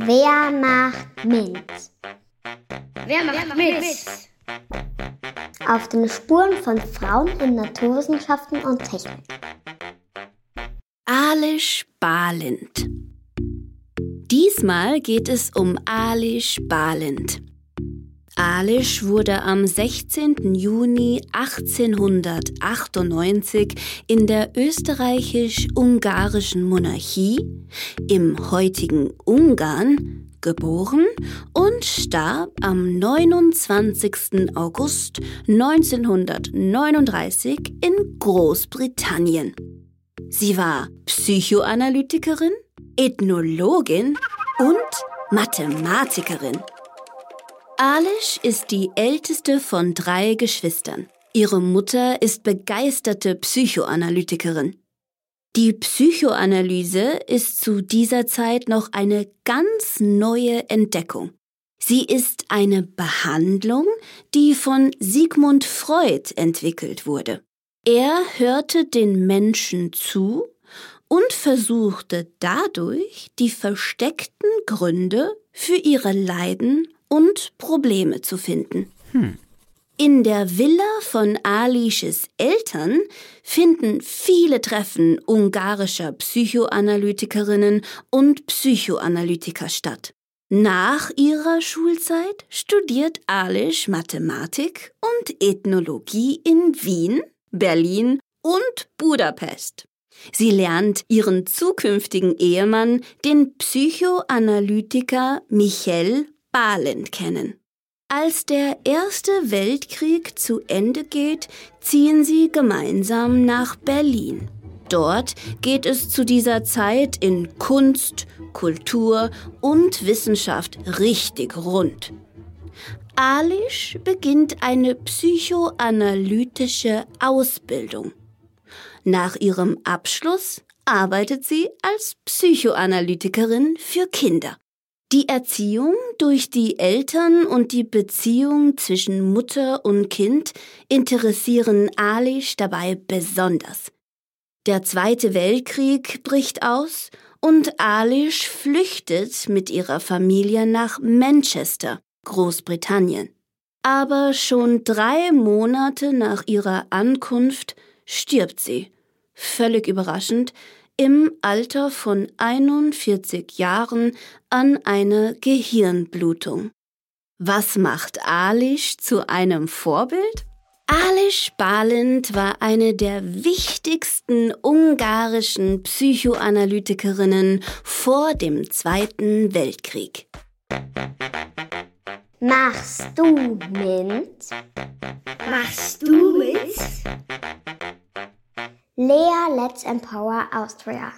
Wer macht mit? Wer macht mit? Auf den Spuren von Frauen in Naturwissenschaften und Technik. Alisch Balint. Diesmal geht es um Alisch Balint. Alisch wurde am 16. Juni 1898 in der österreichisch-ungarischen Monarchie im heutigen Ungarn geboren und starb am 29. August 1939 in Großbritannien. Sie war Psychoanalytikerin, Ethnologin und Mathematikerin. Alish ist die älteste von drei Geschwistern. Ihre Mutter ist begeisterte Psychoanalytikerin. Die Psychoanalyse ist zu dieser Zeit noch eine ganz neue Entdeckung. Sie ist eine Behandlung, die von Sigmund Freud entwickelt wurde. Er hörte den Menschen zu und versuchte dadurch die versteckten Gründe für ihre Leiden und Probleme zu finden. Hm. In der Villa von Alisches Eltern finden viele Treffen ungarischer Psychoanalytikerinnen und Psychoanalytiker statt. Nach ihrer Schulzeit studiert Alish Mathematik und Ethnologie in Wien, Berlin und Budapest. Sie lernt ihren zukünftigen Ehemann, den Psychoanalytiker Michel Balint kennen. Als der Erste Weltkrieg zu Ende geht, ziehen sie gemeinsam nach Berlin. Dort geht es zu dieser Zeit in Kunst, Kultur und Wissenschaft richtig rund. Alisch beginnt eine psychoanalytische Ausbildung. Nach ihrem Abschluss arbeitet sie als Psychoanalytikerin für Kinder. Die Erziehung durch die Eltern und die Beziehung zwischen Mutter und Kind interessieren Alish dabei besonders. Der Zweite Weltkrieg bricht aus und Alish flüchtet mit ihrer Familie nach Manchester, Großbritannien. Aber schon drei Monate nach ihrer Ankunft stirbt sie, völlig überraschend, im Alter von 41 Jahren an einer Gehirnblutung. Was macht Alish zu einem Vorbild? Alish Balint war eine der wichtigsten ungarischen Psychoanalytikerinnen vor dem Zweiten Weltkrieg. Machst du mit? Machst du mit? Lea Let's Empower Austria.